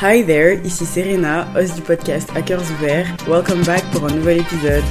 Hi there, ici Serena, host du podcast Hackers Ouverts. Welcome back pour un nouvel épisode.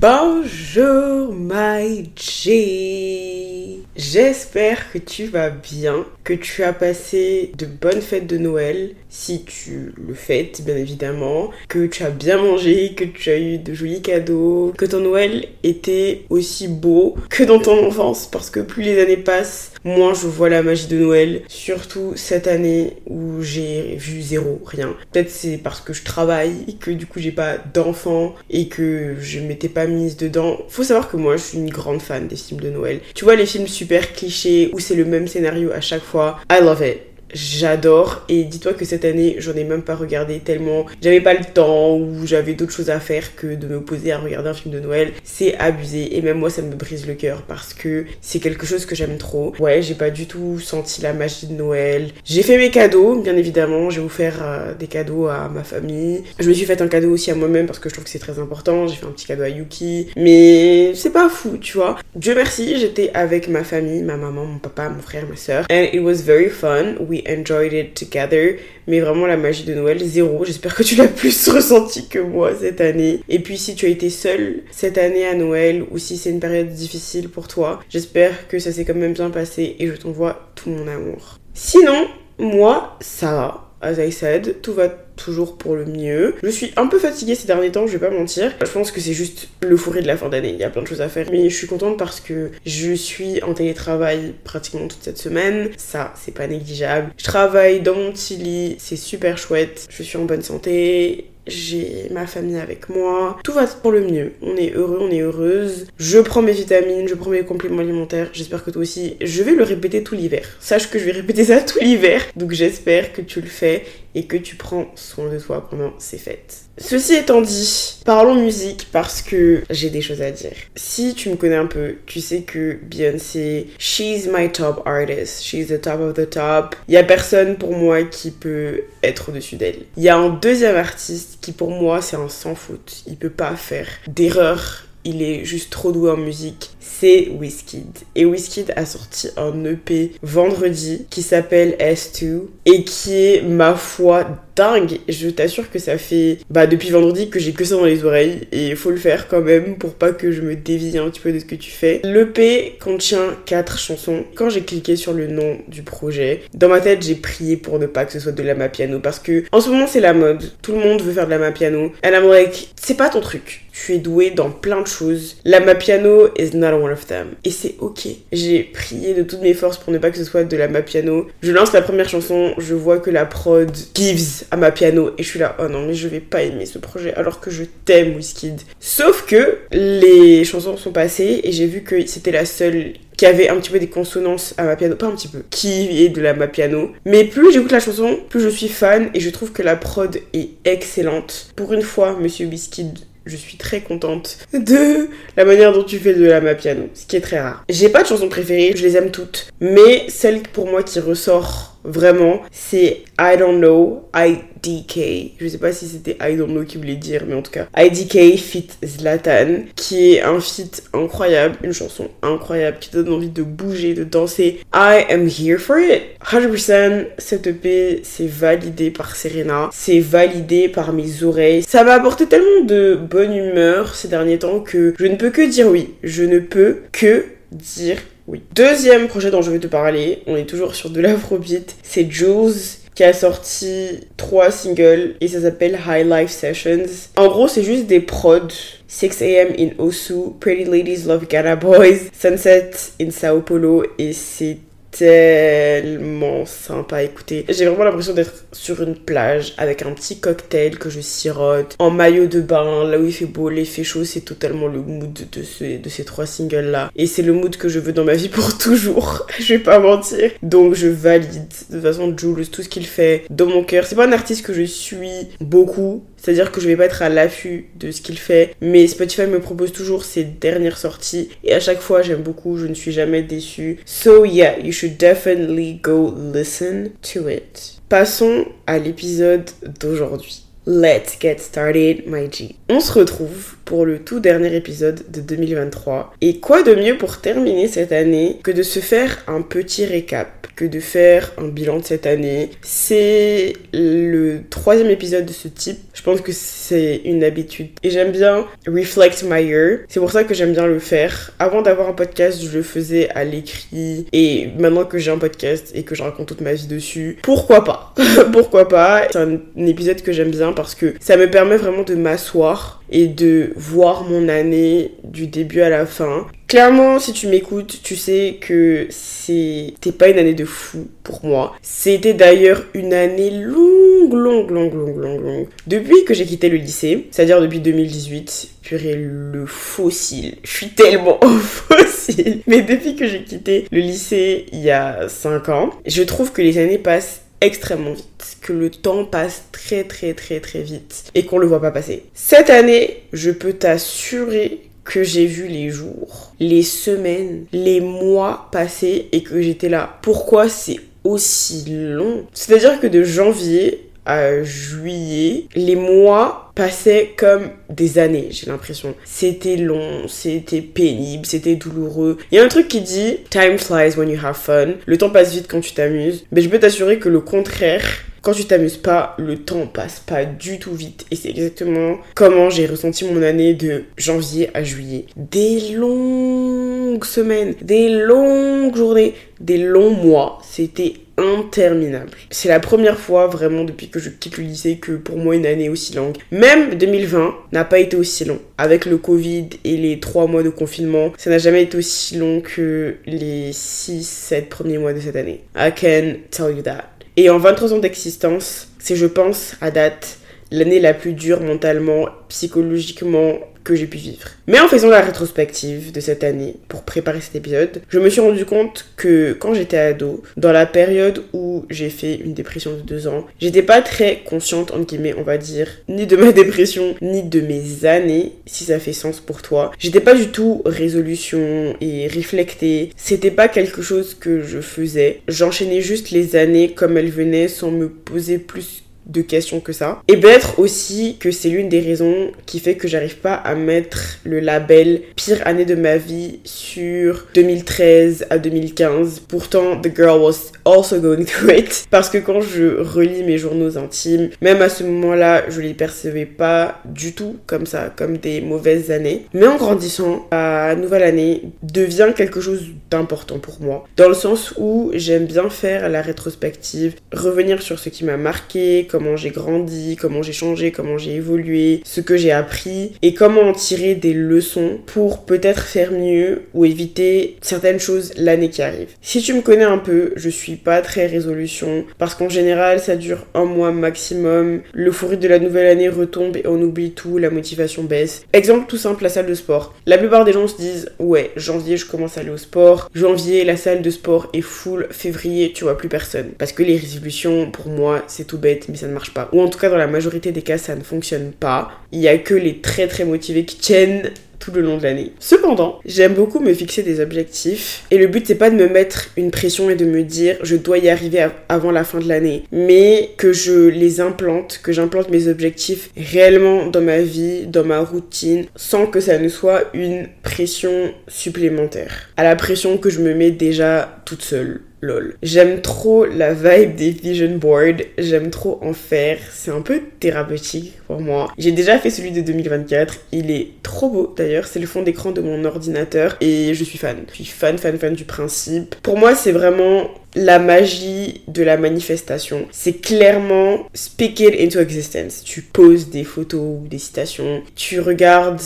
Bonjour my G. J'espère que tu vas bien, que tu as passé de bonnes fêtes de Noël, si tu le fêtes bien évidemment, que tu as bien mangé, que tu as eu de jolis cadeaux, que ton Noël était aussi beau que dans ton enfance, parce que plus les années passent, moins je vois la magie de Noël, surtout cette année où j'ai vu zéro, rien. Peut-être c'est parce que je travaille et que du coup j'ai pas d'enfants et que je m'étais pas mise dedans. Faut savoir que moi je suis une grande fan des films de Noël. Tu vois les films super clichés où c'est le même scénario à chaque fois. I love it j'adore. Et dis-toi que cette année j'en ai même pas regardé tellement. J'avais pas le temps ou j'avais d'autres choses à faire que de me poser à regarder un film de Noël. C'est abusé. Et même moi ça me brise le cœur parce que c'est quelque chose que j'aime trop. Ouais j'ai pas du tout senti la magie de Noël. J'ai fait mes cadeaux bien évidemment. J'ai offert euh, des cadeaux à ma famille. Je me suis fait un cadeau aussi à moi-même parce que je trouve que c'est très important. J'ai fait un petit cadeau à Yuki. Mais c'est pas fou tu vois. Dieu merci j'étais avec ma famille ma maman mon papa mon frère ma soeur and it was very fun. We enjoyed it together. Mais vraiment la magie de Noël, zéro. J'espère que tu l'as plus ressenti que moi cette année. Et puis si tu as été seule cette année à Noël ou si c'est une période difficile pour toi, j'espère que ça s'est quand même bien passé et je t'envoie tout mon amour. Sinon, moi, ça va as I said, tout va toujours pour le mieux. Je suis un peu fatiguée ces derniers temps, je vais pas mentir. Je pense que c'est juste le fourré de la fin d'année, il y a plein de choses à faire. Mais je suis contente parce que je suis en télétravail pratiquement toute cette semaine. Ça, c'est pas négligeable. Je travaille dans mon petit lit, c'est super chouette. Je suis en bonne santé j'ai ma famille avec moi. Tout va pour le mieux. On est heureux, on est heureuse. Je prends mes vitamines, je prends mes compléments alimentaires. J'espère que toi aussi. Je vais le répéter tout l'hiver. Sache que je vais répéter ça tout l'hiver. Donc j'espère que tu le fais et que tu prends soin de toi pendant ces fêtes. Ceci étant dit, parlons musique parce que j'ai des choses à dire. Si tu me connais un peu, tu sais que Beyoncé, she's my top artist, she's the top of the top. Il y a personne pour moi qui peut être au-dessus d'elle. Il y a un deuxième artiste qui pour moi c'est un sans faute. Il peut pas faire d'erreur il est juste trop doué en musique, c'est Wizkid. Et Wizkid a sorti un EP vendredi qui s'appelle S2 et qui est, ma foi, dingue. Je t'assure que ça fait bah, depuis vendredi que j'ai que ça dans les oreilles et il faut le faire quand même pour pas que je me dévie un petit peu de ce que tu fais. L'EP contient quatre chansons. Quand j'ai cliqué sur le nom du projet, dans ma tête j'ai prié pour ne pas que ce soit de la piano parce que en ce moment c'est la mode. Tout le monde veut faire de la piano. And I'm like, c'est pas ton truc. Tu es doué dans plein de choses. La piano is not one of them. Et c'est ok. J'ai prié de toutes mes forces pour ne pas que ce soit de la piano. Je lance la première chanson, je vois que la prod gives à ma piano et je suis là oh non mais je vais pas aimer ce projet alors que je t'aime Wizkid. Sauf que les chansons sont passées et j'ai vu que c'était la seule qui avait un petit peu des consonances à ma piano, pas un petit peu, qui est de la ma piano. Mais plus j'écoute la chanson, plus je suis fan et je trouve que la prod est excellente. Pour une fois, Monsieur Wizkid je suis très contente de la manière dont tu fais de la ma piano, ce qui est très rare. J'ai pas de chanson préférée, je les aime toutes, mais celle pour moi qui ressort vraiment, c'est I Don't Know, IDK. Je sais pas si c'était I Don't Know qui voulait dire, mais en tout cas, IDK fit Zlatan, qui est un feat incroyable, une chanson incroyable qui donne envie de bouger, de danser. I am here for it. 100%, cette EP, c'est validé par Serena, c'est validé par mes oreilles. Ça m'a apporté tellement de bonne humeur ces derniers temps que je ne peux que dire oui. Je ne peux que dire oui. Deuxième projet dont je vais te parler, on est toujours sur de l'afrobeat, c'est Jules qui a sorti trois singles et ça s'appelle High Life Sessions. En gros, c'est juste des prods. 6am in Osu, Pretty Ladies Love Ghana Boys, Sunset in Sao Paulo et c'est tellement sympa à écouter. J'ai vraiment l'impression d'être sur une plage avec un petit cocktail que je sirote, en maillot de bain, là où il fait beau, il fait chaud, c'est totalement le mood de, ce, de ces trois singles là. Et c'est le mood que je veux dans ma vie pour toujours, je vais pas mentir. Donc je valide. De façon, Jules, tout ce qu'il fait dans mon cœur. C'est pas un artiste que je suis beaucoup, c'est-à-dire que je vais pas être à l'affût de ce qu'il fait, mais Spotify me propose toujours ses dernières sorties et à chaque fois j'aime beaucoup, je ne suis jamais déçue. So yeah, you should definitely go listen to it. Passons à l'épisode d'aujourd'hui. Let's get started, my G. On se retrouve pour le tout dernier épisode de 2023. Et quoi de mieux pour terminer cette année que de se faire un petit récap, de faire un bilan de cette année. C'est le troisième épisode de ce type. Je pense que c'est une habitude. Et j'aime bien reflect my year. C'est pour ça que j'aime bien le faire. Avant d'avoir un podcast, je le faisais à l'écrit. Et maintenant que j'ai un podcast et que je raconte toute ma vie dessus, pourquoi pas? Pourquoi pas? C'est un épisode que j'aime bien parce que ça me permet vraiment de m'asseoir et de voir mon année du début à la fin. Clairement, si tu m'écoutes, tu sais que c'était pas une année de fou pour moi. C'était d'ailleurs une année longue, longue, longue, longue, longue, longue. Depuis que j'ai quitté le lycée, c'est-à-dire depuis 2018, purée le fossile. Je suis tellement fossile. Mais depuis que j'ai quitté le lycée il y a 5 ans, je trouve que les années passent extrêmement vite, que le temps passe très très très très vite et qu'on le voit pas passer. Cette année, je peux t'assurer que j'ai vu les jours, les semaines, les mois passer et que j'étais là. Pourquoi c'est aussi long? C'est-à-dire que de janvier à juillet, les mois passaient comme des années, j'ai l'impression. C'était long, c'était pénible, c'était douloureux. Il y a un truc qui dit Time flies when you have fun. Le temps passe vite quand tu t'amuses. Mais je peux t'assurer que le contraire, quand tu t'amuses pas, le temps passe pas du tout vite. Et c'est exactement comment j'ai ressenti mon année de janvier à juillet. Des longues semaines, des longues journées, des longs mois. C'était interminable. C'est la première fois vraiment depuis que je quitte le lycée que pour moi une année aussi longue. Même 2020 n'a pas été aussi long. Avec le Covid et les 3 mois de confinement, ça n'a jamais été aussi long que les 6-7 premiers mois de cette année. I can tell you that. Et en 23 ans d'existence, c'est je pense à date l'année la plus dure mentalement, psychologiquement, que j'ai pu vivre. Mais en faisant la rétrospective de cette année pour préparer cet épisode, je me suis rendu compte que quand j'étais ado, dans la période où j'ai fait une dépression de deux ans, j'étais pas très consciente, entre guillemets, on va dire, ni de ma dépression, ni de mes années, si ça fait sens pour toi. J'étais pas du tout résolution et réflectée. C'était pas quelque chose que je faisais. J'enchaînais juste les années comme elles venaient sans me poser plus de questions que ça. Et peut-être aussi que c'est l'une des raisons qui fait que j'arrive pas à mettre le label pire année de ma vie sur 2013 à 2015. Pourtant, the girl was also going through it. Parce que quand je relis mes journaux intimes, même à ce moment-là, je les percevais pas du tout comme ça, comme des mauvaises années. Mais en grandissant, la nouvelle année devient quelque chose d'important pour moi. Dans le sens où j'aime bien faire la rétrospective, revenir sur ce qui m'a marqué, comment j'ai grandi, comment j'ai changé, comment j'ai évolué, ce que j'ai appris et comment en tirer des leçons pour peut-être faire mieux ou éviter certaines choses l'année qui arrive. Si tu me connais un peu, je suis pas très résolution parce qu'en général ça dure un mois maximum, le fourri de la nouvelle année retombe et on oublie tout, la motivation baisse. Exemple tout simple, la salle de sport. La plupart des gens se disent ouais, janvier je commence à aller au sport, janvier la salle de sport est full, février tu vois plus personne. Parce que les résolutions pour moi c'est tout bête mais ça ne marche pas. Ou en tout cas, dans la majorité des cas, ça ne fonctionne pas. Il y a que les très très motivés qui tiennent tout le long de l'année. Cependant, j'aime beaucoup me fixer des objectifs et le but c'est pas de me mettre une pression et de me dire je dois y arriver avant la fin de l'année, mais que je les implante, que j'implante mes objectifs réellement dans ma vie, dans ma routine, sans que ça ne soit une pression supplémentaire. À la pression que je me mets déjà toute seule. Lol. J'aime trop la vibe des vision boards, j'aime trop en faire, c'est un peu thérapeutique pour moi. J'ai déjà fait celui de 2024, il est trop beau d'ailleurs, c'est le fond d'écran de mon ordinateur et je suis fan. Je suis fan, fan, fan du principe. Pour moi, c'est vraiment la magie de la manifestation. C'est clairement speak it into existence. Tu poses des photos ou des citations, tu regardes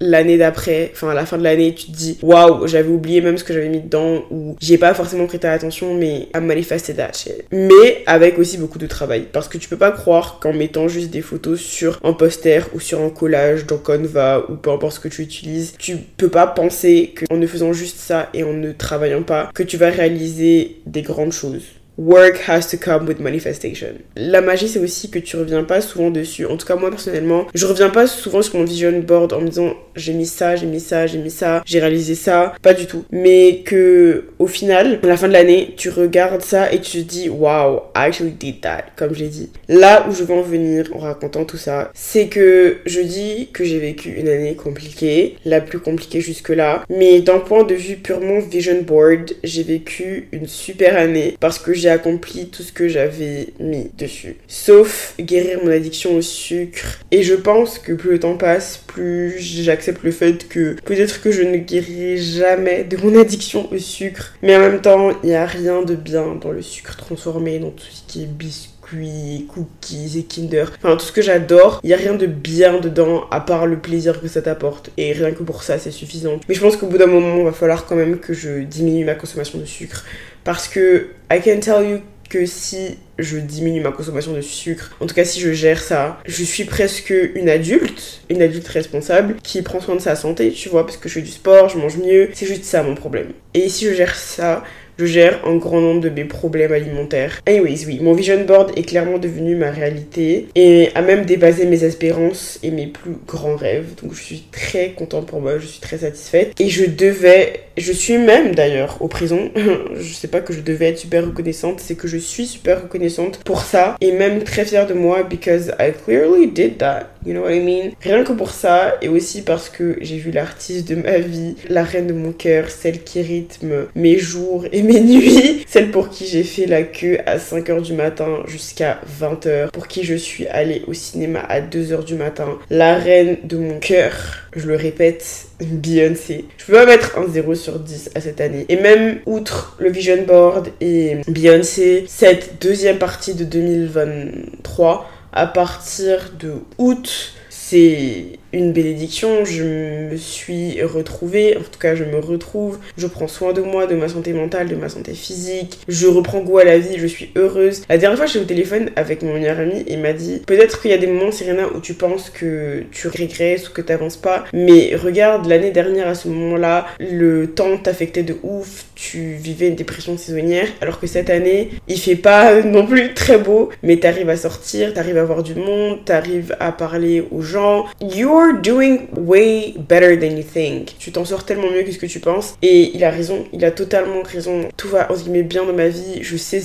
l'année d'après, enfin à la fin de l'année, tu te dis waouh, j'avais oublié même ce que j'avais mis dedans ou j'ai pas forcément prêté attention, mais à manifester that. Mais avec aussi beaucoup de travail parce que tu peux pas croire qu'en mettant juste des photos sur un poster ou sur un collage dans Canva ou peu importe ce que tu utilises, tu peux pas penser qu'en ne faisant juste ça et en ne travaillant pas, que tu vas réaliser des grandes choses. Work has to come with manifestation. La magie, c'est aussi que tu reviens pas souvent dessus. En tout cas, moi personnellement, je reviens pas souvent sur mon vision board en me disant j'ai mis ça, j'ai mis ça, j'ai mis ça, j'ai réalisé ça. Pas du tout. Mais que au final, à la fin de l'année, tu regardes ça et tu te dis wow, I actually did that, comme j'ai dit. Là où je veux en venir en racontant tout ça, c'est que je dis que j'ai vécu une année compliquée, la plus compliquée jusque-là. Mais d'un point de vue purement vision board, j'ai vécu une super année parce que j'ai accompli tout ce que j'avais mis dessus. Sauf guérir mon addiction au sucre. Et je pense que plus le temps passe, plus j'accepte le fait que peut-être que je ne guérirai jamais de mon addiction au sucre. Mais en même temps, il n'y a rien de bien dans le sucre transformé, dans tout ce qui est biscuit cookies et Kinder. Enfin, tout ce que j'adore, il n'y a rien de bien dedans à part le plaisir que ça t'apporte. Et rien que pour ça, c'est suffisant. Mais je pense qu'au bout d'un moment, il va falloir quand même que je diminue ma consommation de sucre. Parce que, I can tell you que si je diminue ma consommation de sucre, en tout cas si je gère ça, je suis presque une adulte, une adulte responsable qui prend soin de sa santé, tu vois, parce que je fais du sport, je mange mieux, c'est juste ça mon problème. Et si je gère ça, je gère un grand nombre de mes problèmes alimentaires. Anyways, oui, mon vision board est clairement devenu ma réalité et a même dépassé mes espérances et mes plus grands rêves. Donc je suis très contente pour moi, je suis très satisfaite. Et je devais, je suis même d'ailleurs au prison, je sais pas que je devais être super reconnaissante, c'est que je suis super reconnaissante pour ça et même très fière de moi because I clearly did that. You know what I mean? Rien que pour ça et aussi parce que j'ai vu l'artiste de ma vie, la reine de mon cœur, celle qui rythme mes jours et mes nuits, celle pour qui j'ai fait la queue à 5h du matin jusqu'à 20h, pour qui je suis allée au cinéma à 2h du matin, la reine de mon cœur, je le répète, Beyoncé. Je peux pas mettre un 0 sur 10 à cette année. Et même outre le Vision Board et Beyoncé, cette deuxième partie de 2023, à partir de août, c'est une bénédiction, je me suis retrouvée, en tout cas je me retrouve, je prends soin de moi, de ma santé mentale, de ma santé physique, je reprends goût à la vie, je suis heureuse. La dernière fois j'étais au téléphone avec mon meilleur ami et m'a dit peut-être qu'il y a des moments Serena où tu penses que tu régresses ou que t'avances pas, mais regarde l'année dernière à ce moment-là, le temps t'affectait de ouf, tu vivais une dépression saisonnière, alors que cette année il fait pas non plus très beau, mais t'arrives à sortir, t'arrives à voir du monde, t'arrives à parler aux gens, you doing way better than you think. Tu t'en sors tellement mieux que ce que tu penses. Et il a raison, il a totalement raison. Tout va, entre guillemets, bien dans ma vie. Je sais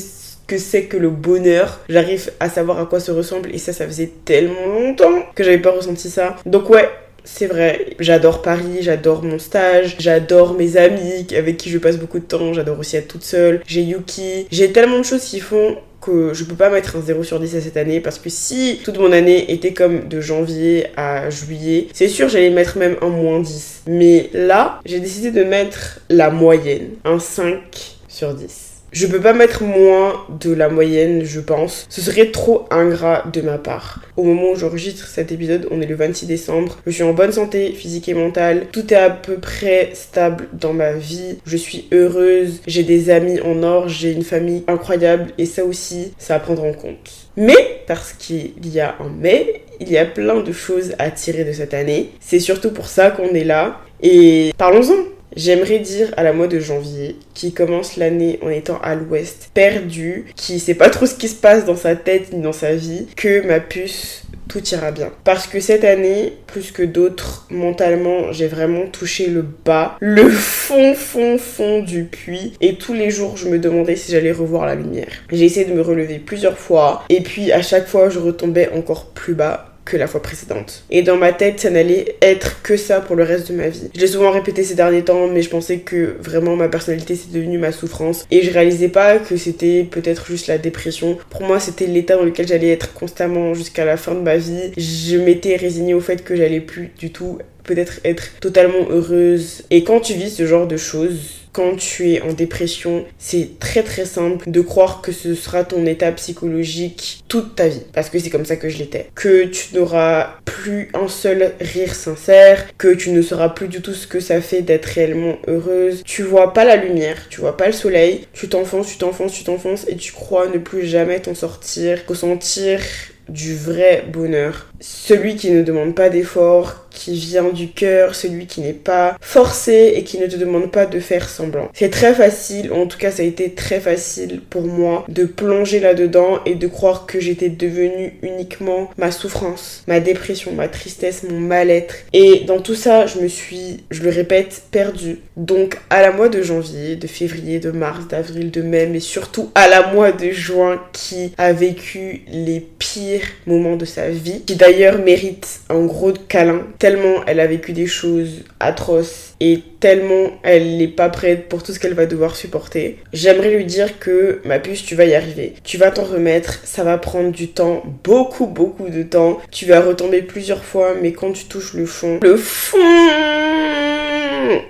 que c'est que le bonheur. J'arrive à savoir à quoi se ressemble. Et ça, ça faisait tellement longtemps que j'avais pas ressenti ça. Donc ouais, c'est vrai, j'adore Paris, j'adore mon stage, j'adore mes amis avec qui je passe beaucoup de temps, j'adore aussi être toute seule, j'ai Yuki, j'ai tellement de choses qui font que je peux pas mettre un 0 sur 10 à cette année parce que si toute mon année était comme de janvier à juillet, c'est sûr j'allais mettre même un moins 10. Mais là, j'ai décidé de mettre la moyenne, un 5 sur 10. Je peux pas mettre moins de la moyenne, je pense. Ce serait trop ingrat de ma part. Au moment où j'enregistre cet épisode, on est le 26 décembre. Je suis en bonne santé physique et mentale. Tout est à peu près stable dans ma vie. Je suis heureuse. J'ai des amis en or. J'ai une famille incroyable. Et ça aussi, ça à prendre en compte. Mais, parce qu'il y a un mais, il y a plein de choses à tirer de cette année. C'est surtout pour ça qu'on est là. Et parlons-en. J'aimerais dire à la mois de janvier, qui commence l'année en étant à l'ouest, perdu, qui sait pas trop ce qui se passe dans sa tête ni dans sa vie, que ma puce tout ira bien. Parce que cette année, plus que d'autres, mentalement, j'ai vraiment touché le bas, le fond, fond, fond du puits. Et tous les jours, je me demandais si j'allais revoir la lumière. J'ai essayé de me relever plusieurs fois. Et puis, à chaque fois, je retombais encore plus bas que la fois précédente. Et dans ma tête, ça n'allait être que ça pour le reste de ma vie. Je l'ai souvent répété ces derniers temps, mais je pensais que vraiment ma personnalité c'est devenu ma souffrance. Et je réalisais pas que c'était peut-être juste la dépression. Pour moi, c'était l'état dans lequel j'allais être constamment jusqu'à la fin de ma vie. Je m'étais résignée au fait que j'allais plus du tout peut-être être totalement heureuse. Et quand tu vis ce genre de choses, quand tu es en dépression, c'est très très simple de croire que ce sera ton état psychologique toute ta vie. Parce que c'est comme ça que je l'étais. Que tu n'auras plus un seul rire sincère, que tu ne sauras plus du tout ce que ça fait d'être réellement heureuse. Tu vois pas la lumière, tu vois pas le soleil, tu t'enfonces, tu t'enfonces, tu t'enfonces et tu crois ne plus jamais t'en sortir, ressentir du vrai bonheur. Celui qui ne demande pas d'effort, qui vient du cœur, celui qui n'est pas forcé et qui ne te demande pas de faire semblant. C'est très facile, en tout cas ça a été très facile pour moi de plonger là-dedans et de croire que j'étais devenue uniquement ma souffrance, ma dépression, ma tristesse, mon mal-être. Et dans tout ça, je me suis, je le répète, perdue. Donc à la mois de janvier, de février, de mars, d'avril, de mai, mais surtout à la mois de juin qui a vécu les pires moments de sa vie, qui d'ailleurs mérite un gros câlin, tellement elle a vécu des choses atroces et tellement elle n'est pas prête pour tout ce qu'elle va devoir supporter. J'aimerais lui dire que ma puce, tu vas y arriver. Tu vas t'en remettre, ça va prendre du temps, beaucoup beaucoup de temps. Tu vas retomber plusieurs fois, mais quand tu touches le fond, le fond,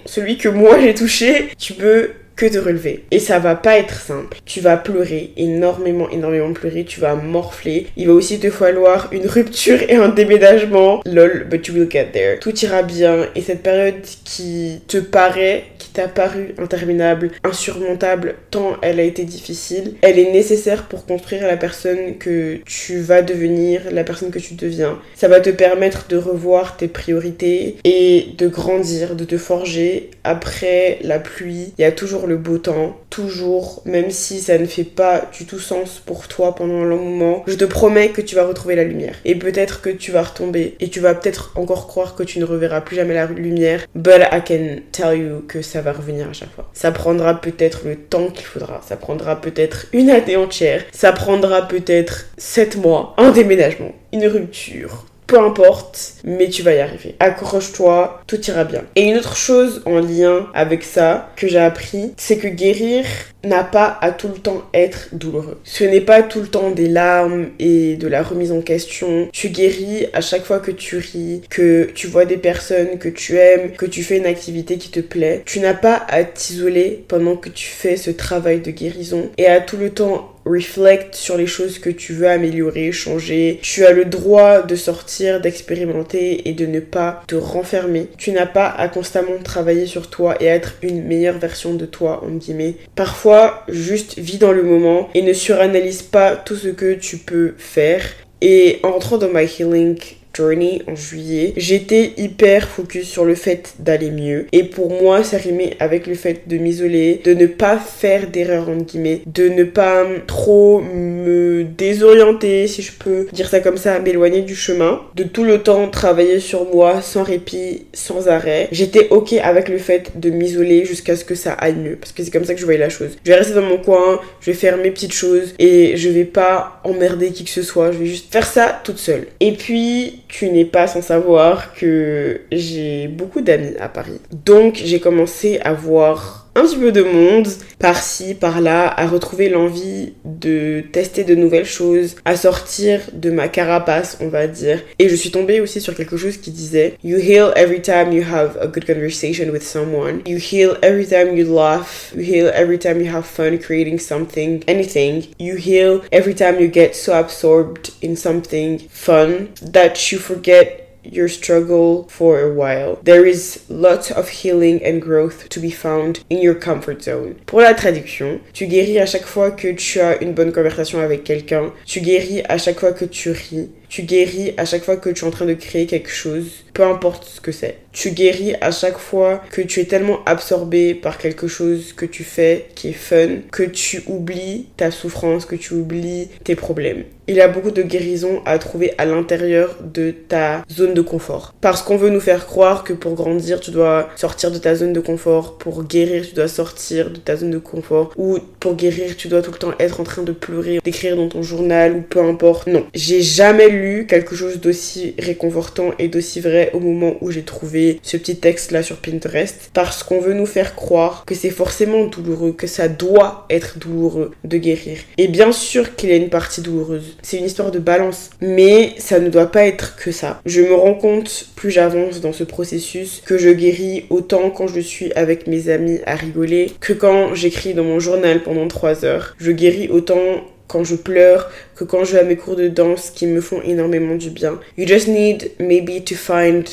celui que moi j'ai touché, tu peux que de relever. Et ça va pas être simple. Tu vas pleurer, énormément, énormément pleurer, tu vas morfler. Il va aussi te falloir une rupture et un déménagement. Lol, but you will get there. Tout ira bien. Et cette période qui te paraît, t'a paru interminable, insurmontable, tant elle a été difficile, elle est nécessaire pour construire la personne que tu vas devenir, la personne que tu deviens. Ça va te permettre de revoir tes priorités et de grandir, de te forger. Après la pluie, il y a toujours le beau temps, toujours, même si ça ne fait pas du tout sens pour toi pendant un long moment, je te promets que tu vas retrouver la lumière. Et peut-être que tu vas retomber et tu vas peut-être encore croire que tu ne reverras plus jamais la lumière, but I can tell you que ça revenir à chaque fois. Ça prendra peut-être le temps qu'il faudra, ça prendra peut-être une année entière, ça prendra peut-être 7 mois, un déménagement, une rupture, peu importe, mais tu vas y arriver. Accroche-toi, tout ira bien. Et une autre chose en lien avec ça que j'ai appris, c'est que guérir n'a pas à tout le temps être douloureux. Ce n'est pas tout le temps des larmes et de la remise en question. Tu guéris à chaque fois que tu ris, que tu vois des personnes que tu aimes, que tu fais une activité qui te plaît. Tu n'as pas à t'isoler pendant que tu fais ce travail de guérison et à tout le temps reflect sur les choses que tu veux améliorer, changer. Tu as le droit de sortir, d'expérimenter et de ne pas te renfermer. Tu n'as pas à constamment travailler sur toi et être une meilleure version de toi, en guillemets. Parfois, juste vis dans le moment et ne suranalyse pas tout ce que tu peux faire. Et en rentrant dans my healing Journey en juillet, j'étais hyper focus sur le fait d'aller mieux. Et pour moi, ça rimait avec le fait de m'isoler, de ne pas faire d'erreur en guillemets, de ne pas trop me désorienter, si je peux dire ça comme ça, m'éloigner du chemin, de tout le temps travailler sur moi sans répit, sans arrêt. J'étais ok avec le fait de m'isoler jusqu'à ce que ça aille mieux, parce que c'est comme ça que je voyais la chose. Je vais rester dans mon coin, je vais faire mes petites choses et je vais pas emmerder qui que ce soit, je vais juste faire ça toute seule. Et puis tu n'es pas sans savoir que j'ai beaucoup d'amis à Paris. Donc j'ai commencé à voir un petit peu de monde par-ci, par-là, à retrouver l'envie de tester de nouvelles choses, à sortir de ma carapace, on va dire. Et je suis tombée aussi sur quelque chose qui disait You heal every time you have a good conversation with someone. You heal every time you laugh. You heal every time you have fun creating something, anything. You heal every time you get so absorbed in something fun that you forget your struggle for a while. There is lots of healing and growth to be found in your comfort zone. Pour la traduction, tu guéris à chaque fois que tu as une bonne conversation avec quelqu'un, tu guéris à chaque fois que tu ris, tu guéris à chaque fois que tu es en train de créer quelque chose, peu importe ce que c'est. Tu guéris à chaque fois que tu es tellement absorbé par quelque chose que tu fais qui est fun, que tu oublies ta souffrance, que tu oublies tes problèmes. Il y a beaucoup de guérison à trouver à l'intérieur de ta zone de confort. Parce qu'on veut nous faire croire que pour grandir, tu dois sortir de ta zone de confort. Pour guérir, tu dois sortir de ta zone de confort. Ou pour guérir, tu dois tout le temps être en train de pleurer, d'écrire dans ton journal ou peu importe. Non, j'ai jamais lu quelque chose d'aussi réconfortant et d'aussi vrai au moment où j'ai trouvé ce petit texte là sur Pinterest parce qu'on veut nous faire croire que c'est forcément douloureux, que ça doit être douloureux de guérir. Et bien sûr qu'il y a une partie douloureuse. C'est une histoire de balance, mais ça ne doit pas être que ça. Je me rends compte plus j'avance dans ce processus que je guéris autant quand je suis avec mes amis à rigoler que quand j'écris dans mon journal pendant 3 heures. Je guéris autant quand je pleure, que quand je vais à mes cours de danse qui me font énormément du bien. You just need maybe to find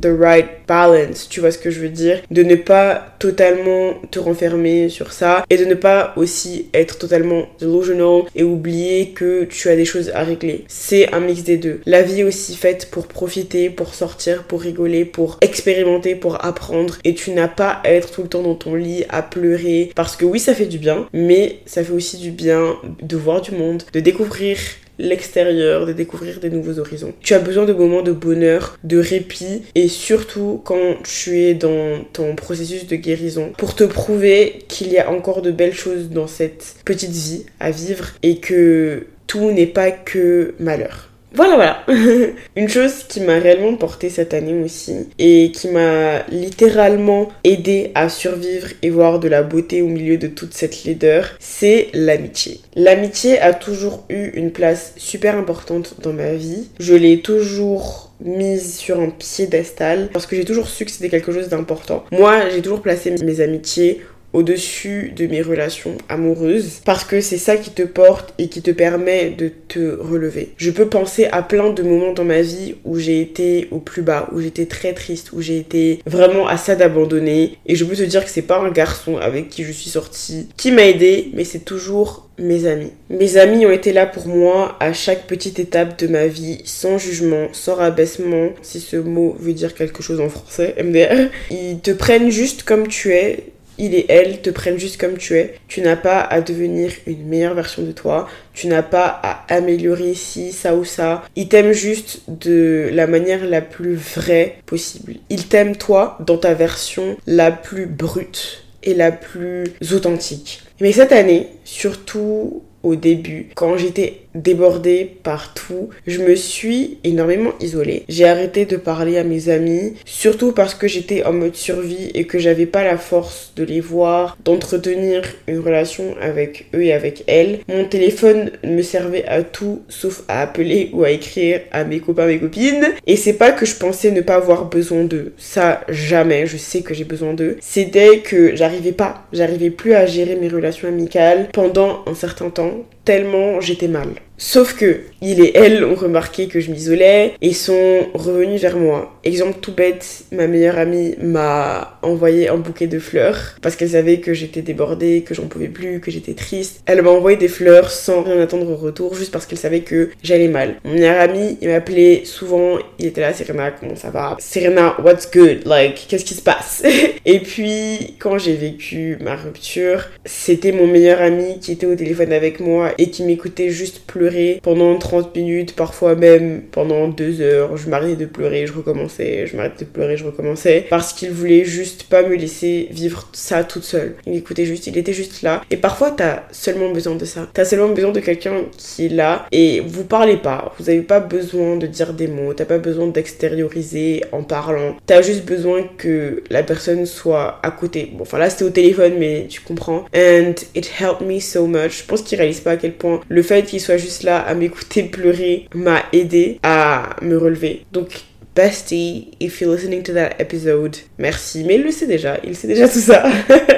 the right balance, tu vois ce que je veux dire? De ne pas totalement te renfermer sur ça et de ne pas aussi être totalement delusional et oublier que tu as des choses à régler. C'est un mix des deux. La vie est aussi faite pour profiter, pour sortir, pour rigoler, pour expérimenter, pour apprendre et tu n'as pas à être tout le temps dans ton lit à pleurer parce que oui, ça fait du bien, mais ça fait aussi du bien de voir du monde, de découvrir l'extérieur, de découvrir des nouveaux horizons. Tu as besoin de moments de bonheur, de répit et surtout quand tu es dans ton processus de guérison pour te prouver qu'il y a encore de belles choses dans cette petite vie à vivre et que tout n'est pas que malheur. Voilà, voilà. Une chose qui m'a réellement porté cette année aussi et qui m'a littéralement aidé à survivre et voir de la beauté au milieu de toute cette laideur, c'est l'amitié. L'amitié a toujours eu une place super importante dans ma vie. Je l'ai toujours mise sur un piédestal parce que j'ai toujours su que c'était quelque chose d'important. Moi, j'ai toujours placé mes amitiés au-dessus de mes relations amoureuses parce que c'est ça qui te porte et qui te permet de te relever. Je peux penser à plein de moments dans ma vie où j'ai été au plus bas, où j'étais très triste, où j'ai été vraiment à ça d'abandonner et je peux te dire que c'est pas un garçon avec qui je suis sortie qui m'a aidé, mais c'est toujours mes amis. Mes amis ont été là pour moi à chaque petite étape de ma vie, sans jugement, sans rabaissement, si ce mot veut dire quelque chose en français, MDR. Ils te prennent juste comme tu es, il et elle te prennent juste comme tu es. Tu n'as pas à devenir une meilleure version de toi. Tu n'as pas à améliorer ci, ça ou ça. Ils t'aiment juste de la manière la plus vraie possible. Ils t'aiment toi dans ta version la plus brute et la plus authentique. Mais cette année, surtout au début, quand j'étais débordée par tout, je me suis énormément isolée. J'ai arrêté de parler à mes amis, surtout parce que j'étais en mode survie et que j'avais pas la force de les voir, d'entretenir une relation avec eux et avec elles. Mon téléphone me servait à tout sauf à appeler ou à écrire à mes copains, mes copines. Et c'est pas que je pensais ne pas avoir besoin d'eux. Ça, jamais. Je sais que j'ai besoin d'eux. C'était que j'arrivais pas. J'arrivais plus à gérer mes relations amicales pendant un certain temps tellement j'étais mal. Sauf que il et elle ont remarqué que je m'isolais et sont revenus vers moi. Exemple tout bête, ma meilleure amie m'a envoyé un bouquet de fleurs parce qu'elle savait que j'étais débordée, que j'en pouvais plus, que j'étais triste. Elle m'a envoyé des fleurs sans rien attendre au retour, juste parce qu'elle savait que j'allais mal. Mon meilleur ami, il m'appelait souvent, il était là, Serena, comment ça va? Serena, what's good? Like, qu'est-ce qui se passe? Et puis, quand j'ai vécu ma rupture, c'était mon meilleur ami qui était au téléphone avec moi et qui m'écoutait juste pleurer pendant 30 minutes, parfois même pendant 2 heures. Je m'arrêtais de pleurer, je recommençais, je m'arrêtais de pleurer, je recommençais. Parce qu'il voulait juste pas me laisser vivre ça toute seule. Il écoutait juste, il était juste là. Et parfois, t'as seulement besoin de ça. T'as seulement besoin de quelqu'un qui est là et vous parlez pas. Vous avez pas besoin de dire des mots, t'as pas besoin d'extérioriser en parlant. T'as juste besoin que la personne soit à côté. Bon, enfin là, c'était au téléphone, mais tu comprends. And it helped me so much. Je pense qu'il réalise pas à quel point le fait qu'il soit juste là à m'écouter pleurer m'a aidé à me relever. Donc, bestie, if you're listening to that episode, merci. Mais il le sait déjà, il sait déjà tout ça.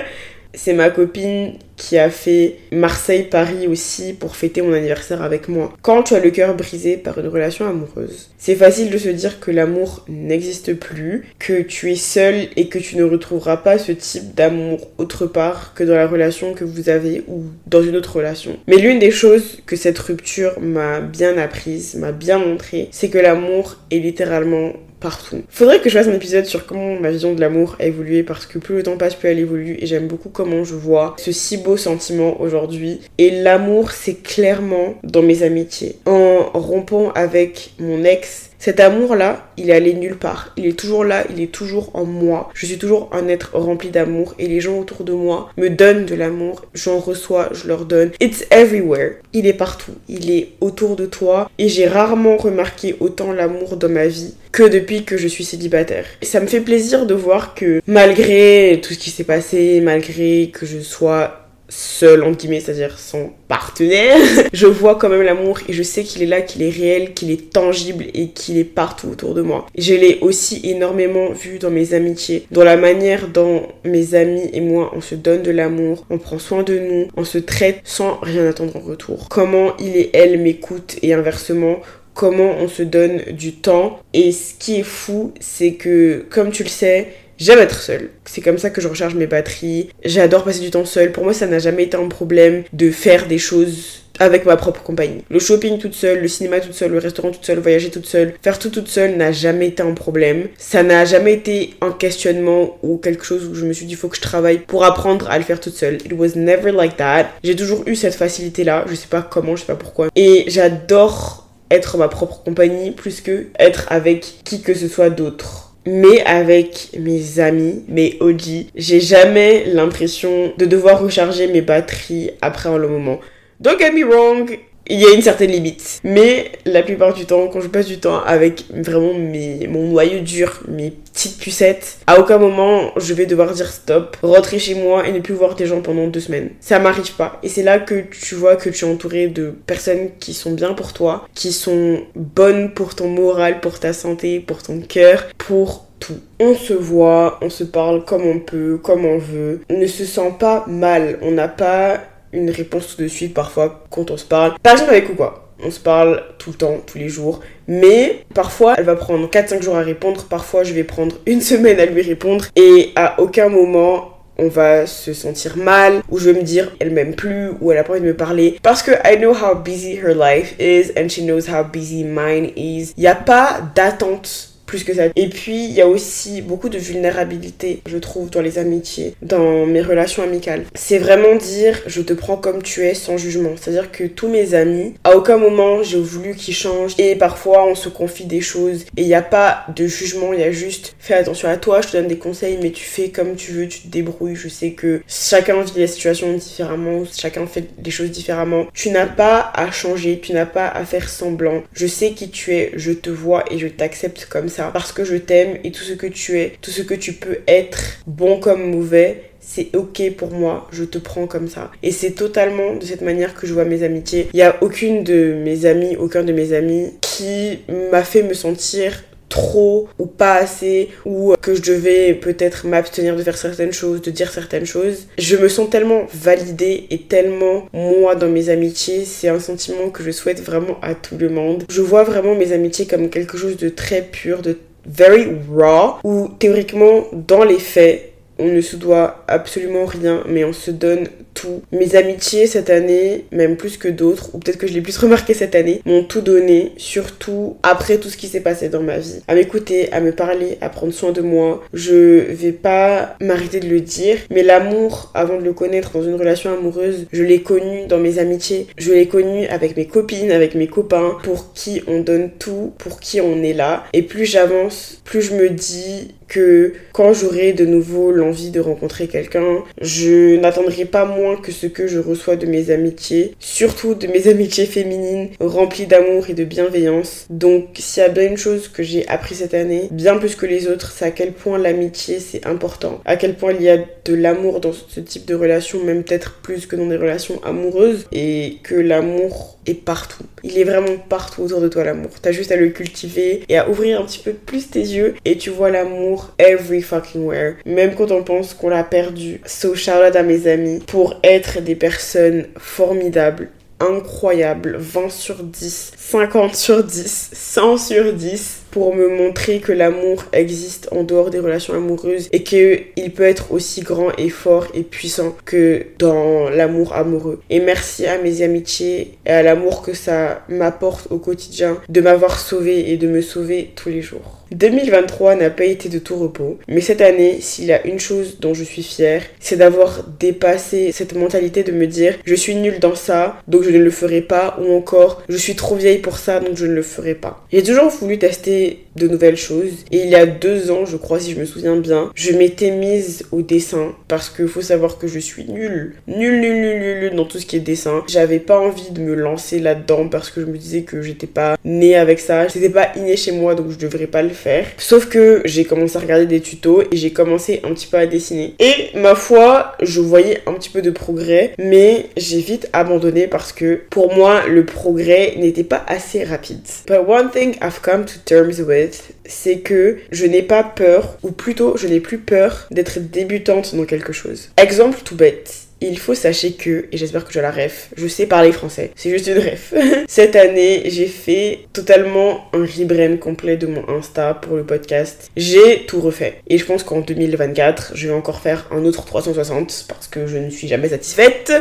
C'est ma copine qui a fait Marseille-Paris aussi pour fêter mon anniversaire avec moi. Quand tu as le cœur brisé par une relation amoureuse, c'est facile de se dire que l'amour n'existe plus, que tu es seul et que tu ne retrouveras pas ce type d'amour autre part que dans la relation que vous avez ou dans une autre relation. Mais l'une des choses que cette rupture m'a bien apprise, m'a bien montré, c'est que l'amour est littéralement partout. Faudrait que je fasse un épisode sur comment ma vision de l'amour a évolué parce que plus le temps passe, plus elle évolue et j'aime beaucoup comment je vois ce si beau sentiment aujourd'hui. Et l'amour, c'est clairement dans mes amitiés. En rompant avec mon ex, cet amour-là, il est allé nulle part. Il est toujours là, il est toujours en moi. Je suis toujours un être rempli d'amour et les gens autour de moi me donnent de l'amour. J'en reçois, je leur donne. It's everywhere. Il est partout. Il est autour de toi et j'ai rarement remarqué autant l'amour dans ma vie que depuis que je suis célibataire. Et ça me fait plaisir de voir que malgré tout ce qui s'est passé, malgré que je sois seul entre guillemets, c'est-à-dire son partenaire, je vois quand même l'amour et je sais qu'il est là, qu'il est réel, qu'il est tangible et qu'il est partout autour de moi. Je l'ai aussi énormément vu dans mes amitiés, dans la manière dont mes amis et moi on se donne de l'amour, on prend soin de nous, on se traite sans rien attendre en retour. Comment il et elle m'écoutent et inversement comment on se donne du temps. Et ce qui est fou, c'est que, comme tu le sais, J'aime être seule. C'est comme ça que je recharge mes batteries. J'adore passer du temps seule. Pour moi, ça n'a jamais été un problème de faire des choses avec ma propre compagnie. Le shopping toute seule, le cinéma toute seule, le restaurant toute seule, voyager toute seule, faire tout toute seule n'a jamais été un problème. Ça n'a jamais été un questionnement ou quelque chose où je me suis dit faut que je travaille pour apprendre à le faire toute seule. It was never like that. J'ai toujours eu cette facilité là, je sais pas comment, je sais pas pourquoi. Et j'adore être ma propre compagnie plus que être avec qui que ce soit d'autre mais avec mes amis, mes OG, j'ai jamais l'impression de devoir recharger mes batteries après un long moment. Don't get me wrong, il y a une certaine limite. Mais la plupart du temps, quand je passe du temps avec vraiment mes, mon noyau dur, mes petites pucettes, à aucun moment je vais devoir dire stop, rentrer chez moi et ne plus voir des gens pendant deux semaines. Ça m'arrive pas. Et c'est là que tu vois que tu es entouré de personnes qui sont bien pour toi, qui sont bonnes pour ton moral, pour ta santé, pour ton cœur, pour tout. On se voit, on se parle comme on peut, comme on veut. On ne se sent pas mal. On n'a pas une réponse tout de suite parfois quand on se parle. Par exemple avec quoi on se parle tout le temps, tous les jours. Mais parfois, elle va prendre 4-5 jours à répondre. Parfois, je vais prendre une semaine à lui répondre. Et à aucun moment, on va se sentir mal. Ou je vais me dire, elle m'aime plus. Ou elle a pas envie de me parler. Parce que I know how busy her life is. And she knows how busy mine is. Il n'y a pas d'attente que ça. Et puis, il y a aussi beaucoup de vulnérabilité, je trouve, dans les amitiés, dans mes relations amicales. C'est vraiment dire, je te prends comme tu es sans jugement. C'est-à-dire que tous mes amis, à aucun moment j'ai voulu qu'ils changent. Et parfois, on se confie des choses et il n'y a pas de jugement, il y a juste, fais attention à toi, je te donne des conseils, mais tu fais comme tu veux, tu te débrouilles. Je sais que chacun vit la situation différemment, chacun fait les choses différemment. Tu n'as pas à changer, tu n'as pas à faire semblant. Je sais qui tu es, je te vois et je t'accepte comme ça parce que je t'aime et tout ce que tu es, tout ce que tu peux être, bon comme mauvais, c'est ok pour moi, je te prends comme ça. Et c'est totalement de cette manière que je vois mes amitiés. Il n'y a aucune de mes amis, aucun de mes amis qui m'a fait me sentir trop ou pas assez ou que je devais peut-être m'abstenir de faire certaines choses, de dire certaines choses. Je me sens tellement validée et tellement moi dans mes amitiés, c'est un sentiment que je souhaite vraiment à tout le monde. Je vois vraiment mes amitiés comme quelque chose de très pur, de very raw, où théoriquement dans les faits, on ne se doit absolument rien, mais on se donne tout. Mes amitiés cette année, même plus que d'autres, ou peut-être que je l'ai plus remarqué cette année, m'ont tout donné, surtout après tout ce qui s'est passé dans ma vie. À m'écouter, à me parler, à prendre soin de moi. Je vais pas m'arrêter de le dire, mais l'amour, avant de le connaître dans une relation amoureuse, je l'ai connu dans mes amitiés. Je l'ai connu avec mes copines, avec mes copains, pour qui on donne tout, pour qui on est là. Et plus j'avance, plus je me dis que quand j'aurai de nouveau l'envie de rencontrer quelqu'un, je n'attendrai pas moins que ce que je reçois de mes amitiés, surtout de mes amitiés féminines remplies d'amour et de bienveillance. Donc s'il y a bien une chose que j'ai appris cette année, bien plus que les autres, c'est à quel point l'amitié c'est important, à quel point il y a de l'amour dans ce type de relation, même peut-être plus que dans des relations amoureuses, et que l'amour est partout. Il est vraiment partout autour de toi l'amour. T'as juste à le cultiver et à ouvrir un petit peu plus tes yeux et tu vois l'amour every fucking where. Même quand on pense qu'on l'a perdu. So shout out à mes amis pour être des personnes formidables incroyables, 20 sur 10, 50 sur 10, 100 sur 10 pour me montrer que l'amour existe en dehors des relations amoureuses et qu'il peut être aussi grand et fort et puissant que dans l'amour amoureux. Et merci à mes amitiés et à l'amour que ça m'apporte au quotidien de m'avoir sauvé et de me sauver tous les jours. 2023 n'a pas été de tout repos, mais cette année, s'il y a une chose dont je suis fière, c'est d'avoir dépassé cette mentalité de me dire je suis nulle dans ça, donc je ne le ferai pas, ou encore je suis trop vieille pour ça, donc je ne le ferai pas. J'ai toujours voulu tester c'est de nouvelles choses. Et il y a deux ans, je crois, si je me souviens bien, je m'étais mise au dessin parce qu'il faut savoir que je suis nulle. Nulle, nulle, nulle, nulle dans tout ce qui est dessin. J'avais pas envie de me lancer là-dedans parce que je me disais que j'étais pas née avec ça. C'était pas inné chez moi donc je devrais pas le faire. Sauf que j'ai commencé à regarder des tutos et j'ai commencé un petit peu à dessiner. Et ma foi, je voyais un petit peu de progrès, mais j'ai vite abandonné parce que pour moi, le progrès n'était pas assez rapide. But one thing I've come to terms with, c'est que je n'ai pas peur, ou plutôt je n'ai plus peur d'être débutante dans quelque chose. Exemple tout bête il faut sachez que, et j'espère que je la ref, je sais parler français, c'est juste une ref. Cette année, j'ai fait totalement un rebrand complet de mon Insta pour le podcast. J'ai tout refait. Et je pense qu'en 2024, je vais encore faire un autre 360 parce que je ne suis jamais satisfaite.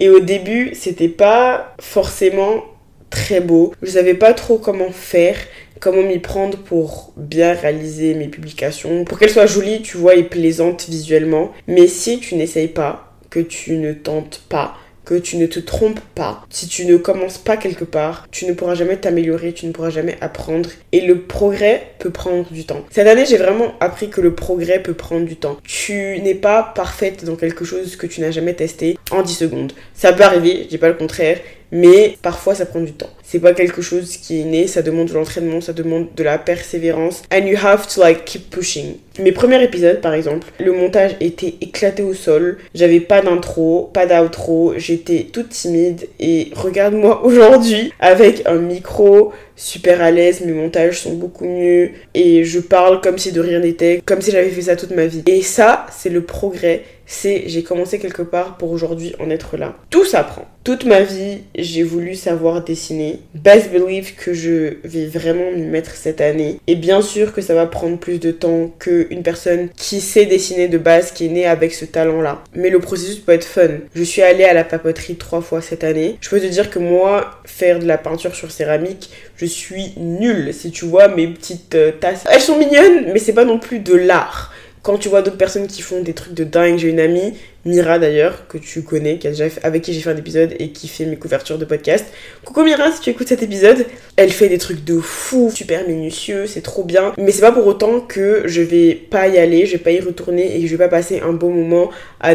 Et au début, c'était pas forcément très beau. Je savais pas trop comment faire comment m'y prendre pour bien réaliser mes publications, pour qu'elles soient jolies, tu vois, et plaisantes visuellement. Mais si tu n'essayes pas, que tu ne tentes pas, que tu ne te trompes pas, si tu ne commences pas quelque part, tu ne pourras jamais t'améliorer, tu ne pourras jamais apprendre. Et le progrès peut prendre du temps. Cette année, j'ai vraiment appris que le progrès peut prendre du temps. Tu n'es pas parfaite dans quelque chose que tu n'as jamais testé en 10 secondes. Ça peut arriver, je dis pas le contraire, mais parfois ça prend du temps. C'est pas quelque chose qui est né, ça demande de l'entraînement, ça demande de la persévérance. And you have to like keep pushing. Mes premiers épisodes par exemple, le montage était éclaté au sol, j'avais pas d'intro, pas d'outro, j'étais toute timide et regarde-moi aujourd'hui avec un micro super à l'aise, mes montages sont beaucoup mieux et je parle comme si de rien n'était, comme si j'avais fait ça toute ma vie. Et ça, c'est le progrès c'est j'ai commencé quelque part pour aujourd'hui en être là. Tout s'apprend. Toute ma vie, j'ai voulu savoir dessiner. Best believe que je vais vraiment m'y mettre cette année. Et bien sûr que ça va prendre plus de temps qu'une personne qui sait dessiner de base, qui est née avec ce talent-là. Mais le processus peut être fun. Je suis allée à la papeterie trois fois cette année. Je peux te dire que moi, faire de la peinture sur céramique, je suis nulle. Si tu vois mes petites euh, tasses, elles sont mignonnes, mais c'est pas non plus de l'art. Quand tu vois d'autres personnes qui font des trucs de dingue, j'ai une amie, Mira d'ailleurs, que tu connais, avec qui j'ai fait un épisode et qui fait mes couvertures de podcast. Coucou Mira, si tu écoutes cet épisode, elle fait des trucs de fou, super minutieux, c'est trop bien. Mais c'est pas pour autant que je vais pas y aller, je vais pas y retourner et que je vais pas passer un bon moment à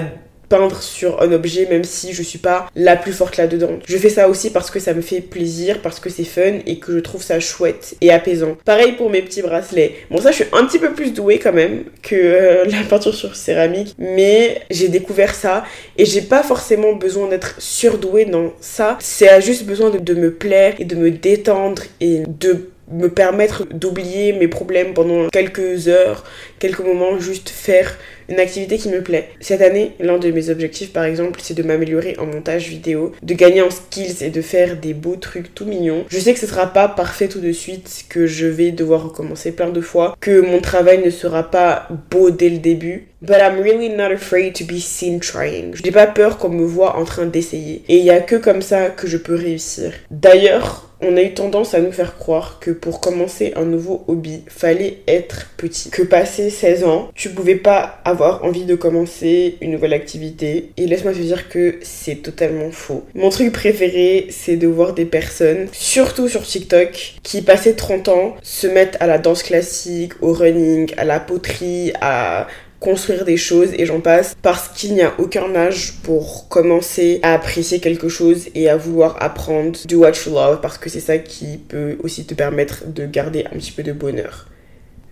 peindre sur un objet même si je suis pas la plus forte là-dedans. Je fais ça aussi parce que ça me fait plaisir, parce que c'est fun et que je trouve ça chouette et apaisant. Pareil pour mes petits bracelets. Bon ça je suis un petit peu plus douée quand même que euh, la peinture sur céramique, mais j'ai découvert ça et j'ai pas forcément besoin d'être surdouée dans ça. C'est juste besoin de me plaire et de me détendre et de me permettre d'oublier mes problèmes pendant quelques heures, quelques moments, juste faire une activité qui me plaît. Cette année, l'un de mes objectifs par exemple, c'est de m'améliorer en montage vidéo, de gagner en skills et de faire des beaux trucs tout mignons. Je sais que ce sera pas parfait tout de suite, que je vais devoir recommencer plein de fois, que mon travail ne sera pas beau dès le début, But I'm really not afraid to be seen trying. Je n'ai pas peur qu'on me voit en train d'essayer. Et il y a que comme ça que je peux réussir. D'ailleurs, on a eu tendance à nous faire croire que pour commencer un nouveau hobby, fallait être petit. Que passé 16 ans, tu pouvais pas avoir envie de commencer une nouvelle activité. Et laisse-moi te dire que c'est totalement faux. Mon truc préféré, c'est de voir des personnes, surtout sur TikTok, qui passé 30 ans se mettent à la danse classique, au running, à la poterie, à construire des choses et j'en passe parce qu'il n'y a aucun âge pour commencer à apprécier quelque chose et à vouloir apprendre do what you love parce que c'est ça qui peut aussi te permettre de garder un petit peu de bonheur.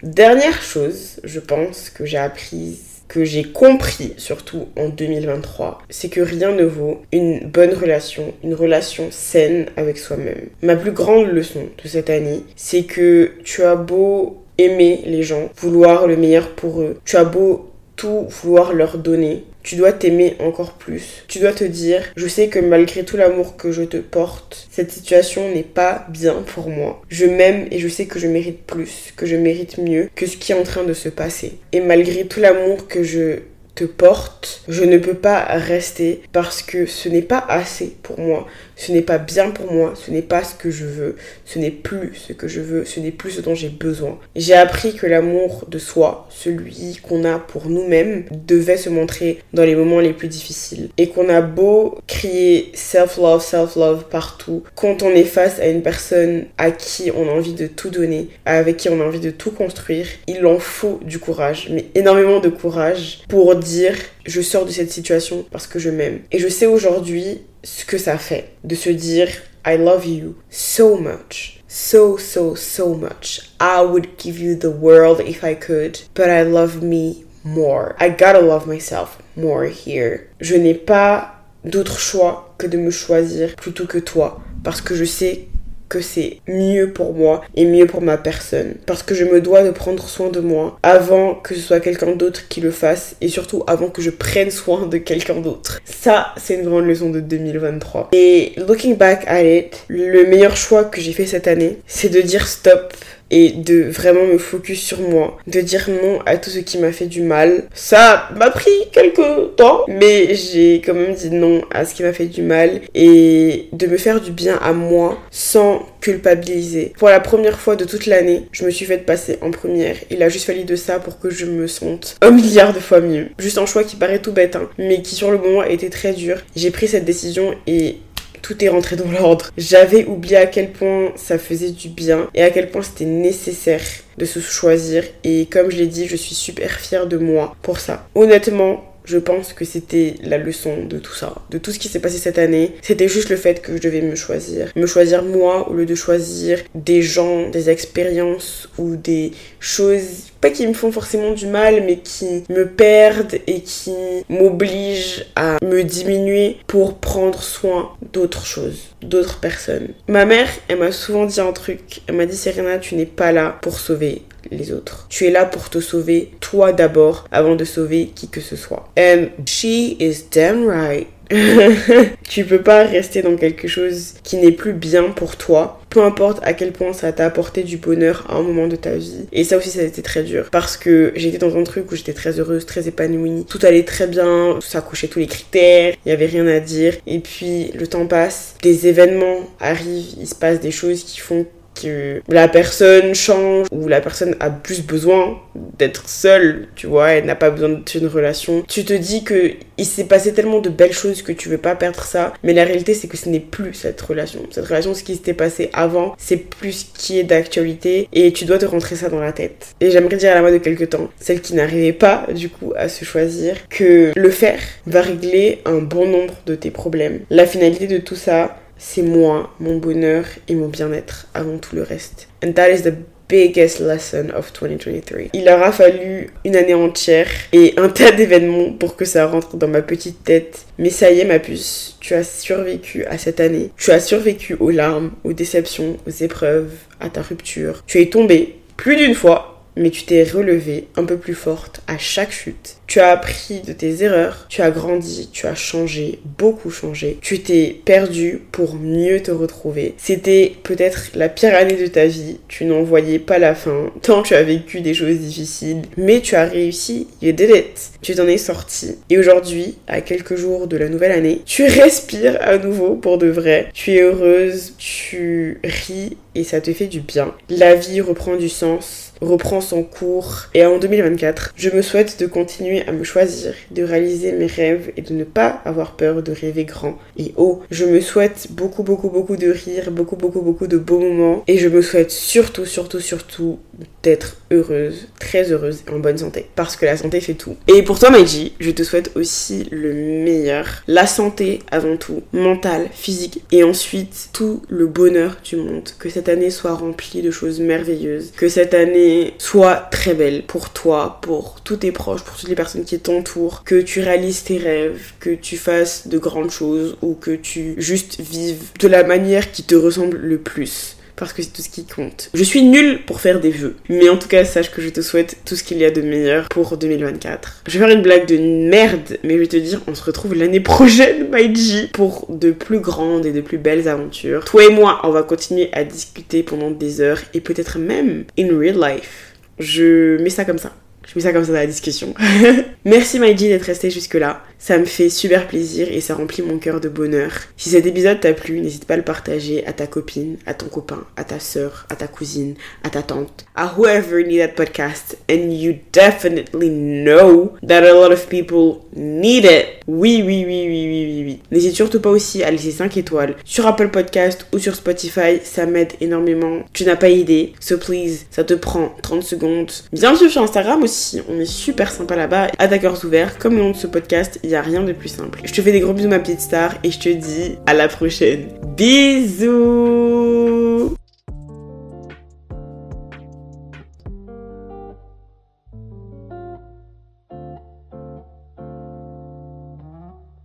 Dernière chose, je pense, que j'ai apprise que j'ai compris, surtout en 2023, c'est que rien ne vaut une bonne relation, une relation saine avec soi-même. Ma plus grande leçon de cette année, c'est que tu as beau aimer les gens, vouloir le meilleur pour eux. Tu as beau tout vouloir leur donner, tu dois t'aimer encore plus. Tu dois te dire, je sais que malgré tout l'amour que je te porte, cette situation n'est pas bien pour moi. Je m'aime et je sais que je mérite plus, que je mérite mieux que ce qui est en train de se passer. Et malgré tout l'amour que je te porte, je ne peux pas rester parce que ce n'est pas assez pour moi ce n'est pas bien pour moi, ce n'est pas ce que je veux, ce n'est plus ce que je veux, ce n'est plus ce dont j'ai besoin. J'ai appris que l'amour de soi, celui qu'on a pour nous-mêmes, devait se montrer dans les moments les plus difficiles. Et qu'on a beau crier self-love, self-love partout, quand on est face à une personne à qui on a envie de tout donner, avec qui on a envie de tout construire, il en faut du courage, mais énormément de courage pour dire je sors de cette situation parce que je m'aime. Et je sais aujourd'hui ce que ça fait de se dire I love you so much. So, so, so much. I would give you the world if I could, but I love me more. I gotta love myself more here. Je n'ai pas d'autre choix que de me choisir plutôt que toi parce que je sais que c'est mieux pour moi et mieux pour ma personne. Parce que je me dois de prendre soin de moi avant que ce soit quelqu'un d'autre qui le fasse et surtout avant que je prenne soin de quelqu'un d'autre. Ça, c'est une grande leçon de 2023. Et looking back at it, le meilleur choix que j'ai fait cette année, c'est de dire stop et de vraiment me focus sur moi, de dire non à tout ce qui m'a fait du mal. Ça m'a pris quelques temps, mais j'ai quand même dit non à ce qui m'a fait du mal et de me faire du bien à moi sans culpabiliser. Pour la première fois de toute l'année, je me suis fait passer en première. Il a juste fallu de ça pour que je me sente un milliard de fois mieux. Juste un choix qui paraît tout bête, hein, mais qui sur le moment était très dur. J'ai pris cette décision et tout est rentré dans l'ordre. J'avais oublié à quel point ça faisait du bien et à quel point c'était nécessaire de se choisir. Et comme je l'ai dit, je suis super fière de moi pour ça. Honnêtement, je pense que c'était la leçon de tout ça, de tout ce qui s'est passé cette année. C'était juste le fait que je devais me choisir. Me choisir moi au lieu de choisir des gens, des expériences ou des choses, pas qui me font forcément du mal, mais qui me perdent et qui m'obligent à me diminuer pour prendre soin d'autres choses, d'autres personnes. Ma mère, elle m'a souvent dit un truc. Elle m'a dit, Serena, tu n'es pas là pour sauver les autres. Tu es là pour te sauver toi d'abord avant de sauver qui que ce soit. And she is damn right. tu peux pas rester dans quelque chose qui n'est plus bien pour toi, peu importe à quel point ça t'a apporté du bonheur à un moment de ta vie. Et ça aussi, ça a été très dur parce que j'étais dans un truc où j'étais très heureuse, très épanouie, tout allait très bien, ça cochait tous les critères, il y avait rien à dire. Et puis le temps passe, des événements arrivent, il se passe des choses qui font que la personne change ou la personne a plus besoin d'être seule, tu vois, elle n'a pas besoin d'une relation. Tu te dis que il s'est passé tellement de belles choses que tu veux pas perdre ça, mais la réalité c'est que ce n'est plus cette relation. Cette relation, ce qui s'était passé avant, c'est plus ce qui est d'actualité et tu dois te rentrer ça dans la tête. Et j'aimerais dire à la moi de quelques temps, celle qui n'arrivait pas du coup à se choisir, que le faire va régler un bon nombre de tes problèmes. La finalité de tout ça, c'est moi, mon bonheur et mon bien-être avant tout le reste. And that is the biggest lesson of 2023. Il aura fallu une année entière et un tas d'événements pour que ça rentre dans ma petite tête. Mais ça y est, ma puce, tu as survécu à cette année. Tu as survécu aux larmes, aux déceptions, aux épreuves, à ta rupture. Tu es tombé plus d'une fois mais tu t'es relevée un peu plus forte à chaque chute. Tu as appris de tes erreurs, tu as grandi, tu as changé, beaucoup changé. Tu t'es perdu pour mieux te retrouver. C'était peut-être la pire année de ta vie, tu n'en voyais pas la fin, tant tu as vécu des choses difficiles, mais tu as réussi, you did it. Tu t'en es sorti. Et aujourd'hui, à quelques jours de la nouvelle année, tu respires à nouveau pour de vrai. Tu es heureuse, tu ris et ça te fait du bien. La vie reprend du sens reprend son cours et en 2024, je me souhaite de continuer à me choisir, de réaliser mes rêves et de ne pas avoir peur de rêver grand et haut. Je me souhaite beaucoup beaucoup beaucoup de rire, beaucoup beaucoup beaucoup de beaux moments et je me souhaite surtout surtout surtout d'être heureuse, très heureuse et en bonne santé parce que la santé fait tout. Et pour toi Maiji, je te souhaite aussi le meilleur, la santé avant tout, mentale, physique et ensuite tout le bonheur du monde. Que cette année soit remplie de choses merveilleuses, que cette année soit très belle pour toi, pour tous tes proches, pour toutes les personnes qui t'entourent, que tu réalises tes rêves, que tu fasses de grandes choses ou que tu juste vives de la manière qui te ressemble le plus parce que c'est tout ce qui compte. Je suis nulle pour faire des vœux, mais en tout cas, sache que je te souhaite tout ce qu'il y a de meilleur pour 2024. Je vais faire une blague de merde, mais je vais te dire, on se retrouve l'année prochaine, Maiji, pour de plus grandes et de plus belles aventures. Toi et moi, on va continuer à discuter pendant des heures et peut-être même in real life. Je mets ça comme ça. Je mets ça comme ça dans la discussion. Merci Maïji d'être resté jusque là. Ça me fait super plaisir et ça remplit mon cœur de bonheur. Si cet épisode t'a plu, n'hésite pas à le partager à ta copine, à ton copain, à ta soeur, à ta cousine, à ta tante, à whoever need that podcast. And you definitely know that a lot of people need it. Oui, oui, oui, oui, oui, oui, oui. N'hésite surtout pas aussi à laisser 5 étoiles sur Apple Podcast ou sur Spotify. Ça m'aide énormément. Tu n'as pas idée. So please, ça te prend 30 secondes. Bien sûr sur Instagram aussi. On est super sympa là-bas. À ta ouverts. Comme le nom de ce podcast, a rien de plus simple. Je te fais des gros bisous ma petite star et je te dis à la prochaine. Bisous